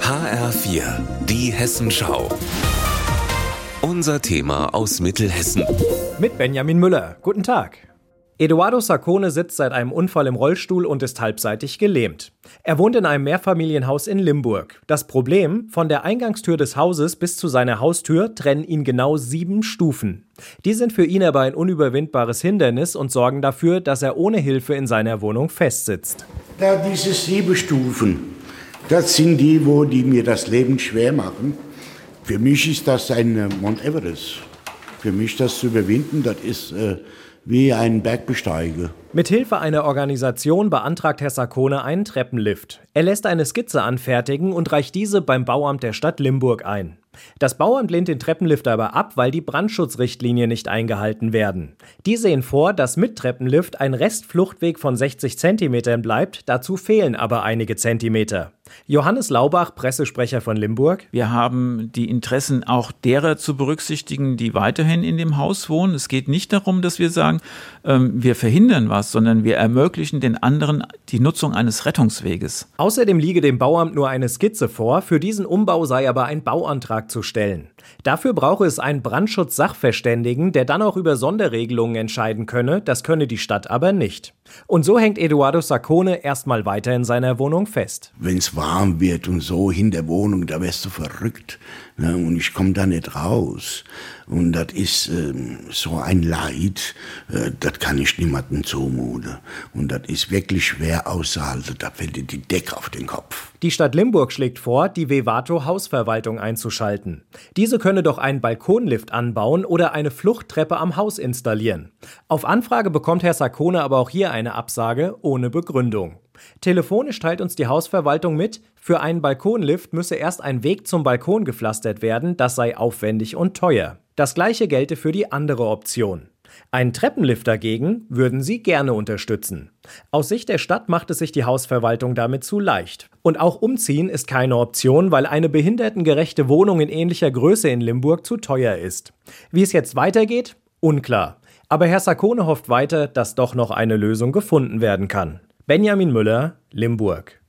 HR4, die Hessenschau. Unser Thema aus Mittelhessen. Mit Benjamin Müller. Guten Tag. Eduardo Saccone sitzt seit einem Unfall im Rollstuhl und ist halbseitig gelähmt. Er wohnt in einem Mehrfamilienhaus in Limburg. Das Problem, von der Eingangstür des Hauses bis zu seiner Haustür trennen ihn genau sieben Stufen. Die sind für ihn aber ein unüberwindbares Hindernis und sorgen dafür, dass er ohne Hilfe in seiner Wohnung festsitzt. Da diese sieben Stufen, das sind die, wo die mir das Leben schwer machen. Für mich ist das ein Mount Everest. Für mich das zu überwinden, das ist äh, wie ein Bergbesteiger. Mithilfe einer Organisation beantragt Herr Saccone einen Treppenlift. Er lässt eine Skizze anfertigen und reicht diese beim Bauamt der Stadt Limburg ein. Das Bauamt lehnt den Treppenlift aber ab, weil die Brandschutzrichtlinien nicht eingehalten werden. Die sehen vor, dass mit Treppenlift ein Restfluchtweg von 60 Zentimetern bleibt, dazu fehlen aber einige Zentimeter. Johannes Laubach, Pressesprecher von Limburg. Wir haben die Interessen auch derer zu berücksichtigen, die weiterhin in dem Haus wohnen. Es geht nicht darum, dass wir sagen, ähm, wir verhindern was, sondern wir ermöglichen den anderen die Nutzung eines Rettungsweges. Außerdem liege dem Bauamt nur eine Skizze vor. Für diesen Umbau sei aber ein Bauantrag zu stellen. Dafür brauche es einen Brandschutz-Sachverständigen, der dann auch über Sonderregelungen entscheiden könne. Das könne die Stadt aber nicht. Und so hängt Eduardo Saccone erstmal weiter in seiner Wohnung fest. Wenn es warm wird und so in der Wohnung, da wärst du verrückt. Ne? Und ich komme da nicht raus. Und das ist ähm, so ein Leid, äh, das kann ich niemandem zumuten. Und das ist wirklich schwer auszuhalten. Da fällt dir die Decke auf den Kopf. Die Stadt Limburg schlägt vor, die Vevato Hausverwaltung einzuschalten. Diese könne doch einen Balkonlift anbauen oder eine Fluchttreppe am Haus installieren. Auf Anfrage bekommt Herr Saccone aber auch hier eine Absage ohne Begründung. Telefonisch teilt uns die Hausverwaltung mit, für einen Balkonlift müsse erst ein Weg zum Balkon gepflastert werden, das sei aufwendig und teuer. Das gleiche gelte für die andere Option. Einen Treppenlift dagegen würden sie gerne unterstützen. Aus Sicht der Stadt macht es sich die Hausverwaltung damit zu leicht. Und auch umziehen ist keine Option, weil eine behindertengerechte Wohnung in ähnlicher Größe in Limburg zu teuer ist. Wie es jetzt weitergeht? Unklar. Aber Herr Saccone hofft weiter, dass doch noch eine Lösung gefunden werden kann. Benjamin Müller, Limburg.